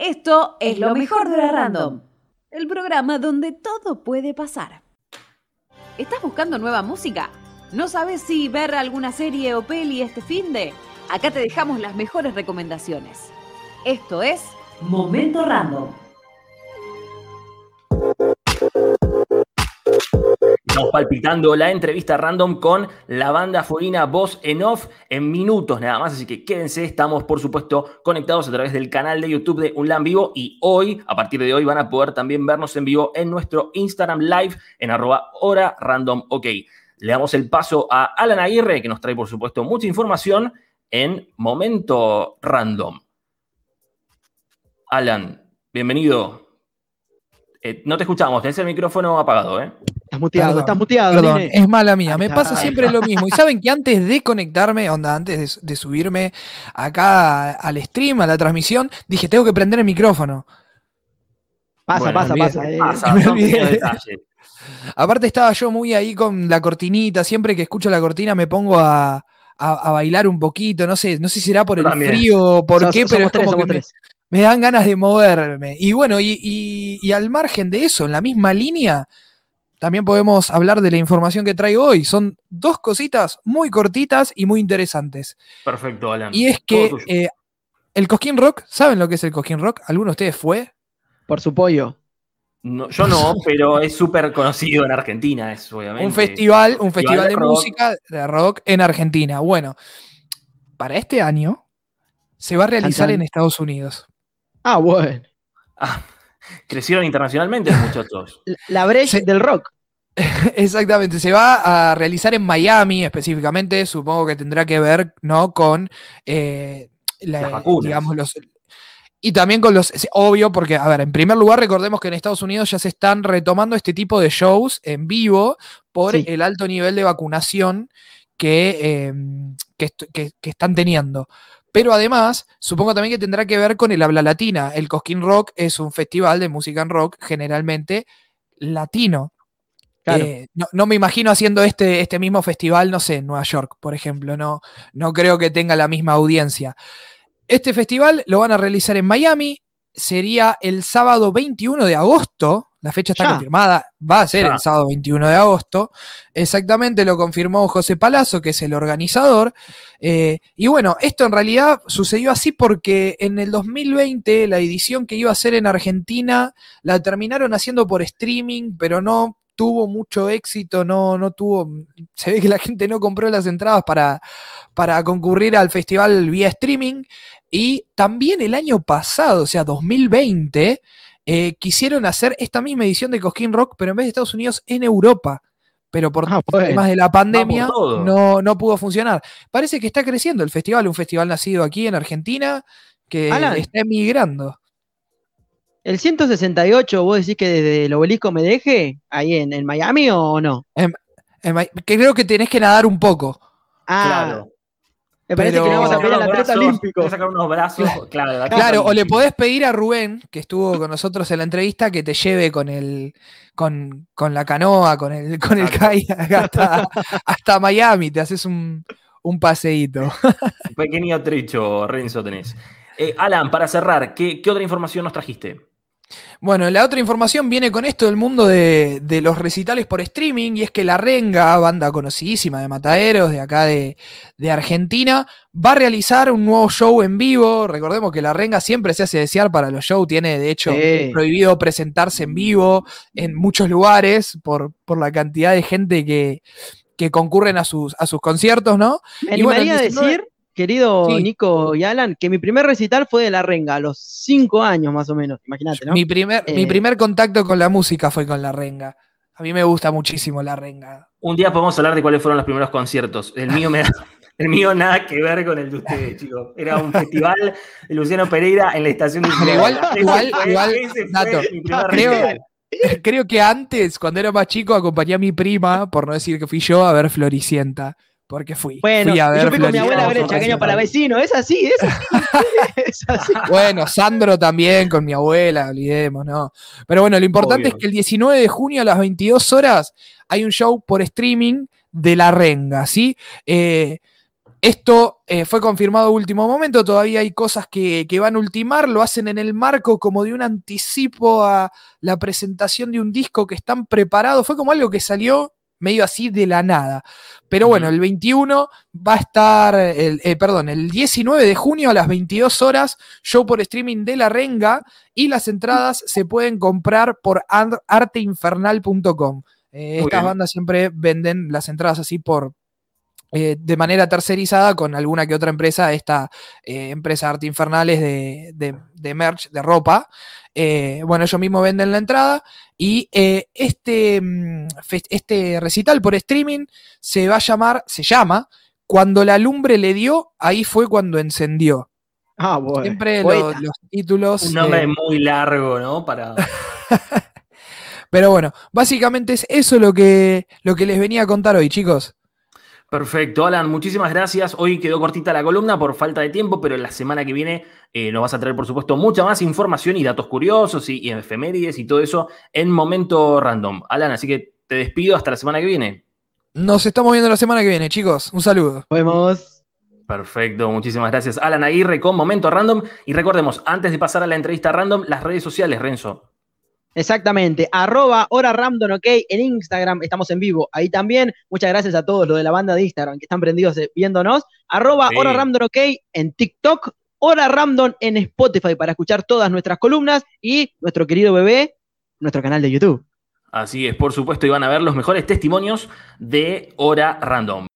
Esto es lo mejor de la Random, el programa donde todo puede pasar. ¿Estás buscando nueva música? ¿No sabes si ver alguna serie o peli este fin de? Acá te dejamos las mejores recomendaciones. Esto es Momento Random. Palpitando la entrevista random con la banda Forina Voz en Off en minutos nada más, así que quédense, estamos por supuesto conectados a través del canal de YouTube de Unlan Vivo y hoy, a partir de hoy, van a poder también vernos en vivo en nuestro Instagram Live en arroba hora random. Le damos el paso a Alan Aguirre, que nos trae por supuesto mucha información en Momento Random. Alan, bienvenido. Eh, no te escuchamos, tenés el micrófono apagado, ¿eh? Estás muteado, estás muteado. Perdón, es mala mía. Me pasa siempre lo mismo. Y saben que antes de conectarme, onda, antes de, subirme acá al stream, a la transmisión, dije, tengo que prender el micrófono. Pasa, pasa, pasa. Aparte estaba yo muy ahí con la cortinita. Siempre que escucho la cortina me pongo a, bailar un poquito. No sé, no sé si será por el frío, por qué, pero es como que me, dan ganas de moverme. Y bueno, y al margen de eso, en la misma línea también podemos hablar de la información que traigo hoy. Son dos cositas muy cortitas y muy interesantes. Perfecto, Alan. Y es que eh, el Cosquín Rock, ¿saben lo que es el Cosquín Rock? ¿Alguno de ustedes fue? Por su pollo. yo no, pero es súper conocido en Argentina, es obviamente. Un festival, un festival, de, música de rock en Argentina. Bueno, para este año se va a realizar en Estados Unidos. Ah, bueno. Ah, Crecieron internacionalmente los muchachos. La brecha del rock. Exactamente, se va a realizar en Miami específicamente, supongo que tendrá que ver ¿no? con eh, la, digamos, los, y también con los, obvio, porque, a ver, en primer lugar, recordemos que en Estados Unidos ya se están retomando este tipo de shows en vivo por el alto nivel de vacunación que, em, que, están teniendo. Pero además, supongo también que tendrá que ver con el habla latina. El Cosquín Rock es un festival de música en rock generalmente latino. Eh, no, me imagino haciendo este, este mismo festival, no sé, en Nueva York, por ejemplo. No, no creo que tenga la misma audiencia. Este festival lo van a realizar en Miami. Sería el sábado 21 de agosto la fecha está confirmada, va a ser el sábado 21 de agosto. Exactamente lo confirmó José Palazzo, que es el organizador. Eh, y bueno, esto en realidad sucedió así porque en el 2020 la edición que iba a ser en Argentina la terminaron haciendo por streaming, pero no tuvo mucho éxito, no, no tuvo, se ve que la gente no compró las entradas para, para concurrir al festival vía streaming. Y también el año pasado, o sea, 2020, eh, quisieron hacer esta misma edición de Cosquín Rock, pero en vez de Estados Unidos, en Europa. Pero por ah, temas de la pandemia no, no pudo funcionar. Parece que está creciendo el festival, un festival nacido aquí en Argentina que está emigrando. ¿El 168 vos decís que desde el obelisco me deje ahí en, Miami o no? creo que tenés que nadar un poco. Ah, claro. Me parece que le vamos a pedir al atleta olímpico. sacar unos brazos, claro. Claro, o le podés pedir a Rubén, que estuvo con nosotros en la entrevista, que te lleve con el con, la canoa, con el, con el kayak hasta, hasta Miami, te haces un, un paseíto. Un pequeño trecho, Renzo, tenés. Eh, Alan, para cerrar, ¿qué, ¿qué otra información nos trajiste? Bueno, la otra información viene con esto del mundo de, los recitales por streaming, y es que La Renga, banda conocidísima de Mataderos de acá de, Argentina, va a realizar un nuevo show en vivo. Recordemos que La Renga siempre se hace desear para los shows, tiene de hecho prohibido presentarse en vivo en muchos lugares por, por la cantidad de gente que, que concurren a sus, a sus conciertos, ¿no? Me y bueno, decir querido Nico y Alan, que mi primer recital fue de La Renga, a los cinco años más o menos, imagínate, ¿no? Mi primer, mi eh, primer contacto con la música fue con La Renga. A mí me gusta muchísimo La Renga. Un día podemos hablar de cuáles fueron los primeros conciertos. El mío me El mío nada que ver con el de ustedes, chicos. Era un festival de Luciano Pereira en la estación de Igual, igual, igual, creo, creo que antes, cuando era más chico, acompañé a mi prima, por no decir que fui yo, a ver Floricienta porque fui. Bueno, fui a ver yo fui con mi abuela a ver el chaqueño para vecino, es así, es así. Bueno, Sandro también con mi abuela, olvidemos, ¿no? Pero bueno, lo importante es que el 19 de junio a las 22 horas hay un show por streaming de La Renga, ¿sí? Eh, Esto eh, fue confirmado a último momento, todavía hay cosas que, van a ultimar, lo hacen en el marco como de un anticipo a la presentación de un disco que están preparados, fue como algo que salió medio así de la nada. Pero bueno, el 21 va a estar, el, eh, perdón, el 19 de junio a las 22 horas, show por streaming de La Renga y las entradas se pueden comprar por arteinfernal.com. Eh, estas bandas siempre venden las entradas así por, eh, de manera tercerizada con alguna que otra empresa, esta eh, empresa Arte Infernales de, de, merch, de ropa. Eh, bueno, ellos mismos venden la entrada y este, mm, este recital por streaming se va a llamar, se llama, Cuando la lumbre le dio, ahí fue cuando encendió. Ah, bueno. Siempre los, títulos. Un nombre muy largo, ¿no? Para. Pero bueno, básicamente es eso lo que, lo que les venía a contar hoy, chicos. Perfecto, Alan, muchísimas gracias. Hoy quedó cortita la columna por falta de tiempo, pero la semana que viene eh, nos vas a traer, por supuesto, mucha más información y datos curiosos y, y, efemérides y todo eso en momento random. Alan, así que te despido hasta la semana que viene. Nos estamos viendo la semana que viene, chicos. Un saludo. Nos vemos. Perfecto, muchísimas gracias. Alan Aguirre con Momento Random. Y recordemos, antes de pasar a la entrevista random, las redes sociales, Renzo. Exactamente, arroba hora random, ok, en Instagram estamos en vivo, ahí también, muchas gracias a todos los de la banda de Instagram que están prendidos eh, viéndonos, arroba hora random, ok, en TikTok, hora random en Spotify para escuchar todas nuestras columnas y nuestro querido bebé, nuestro canal de YouTube. Así es, por supuesto, y van a ver los mejores testimonios de Hora Random.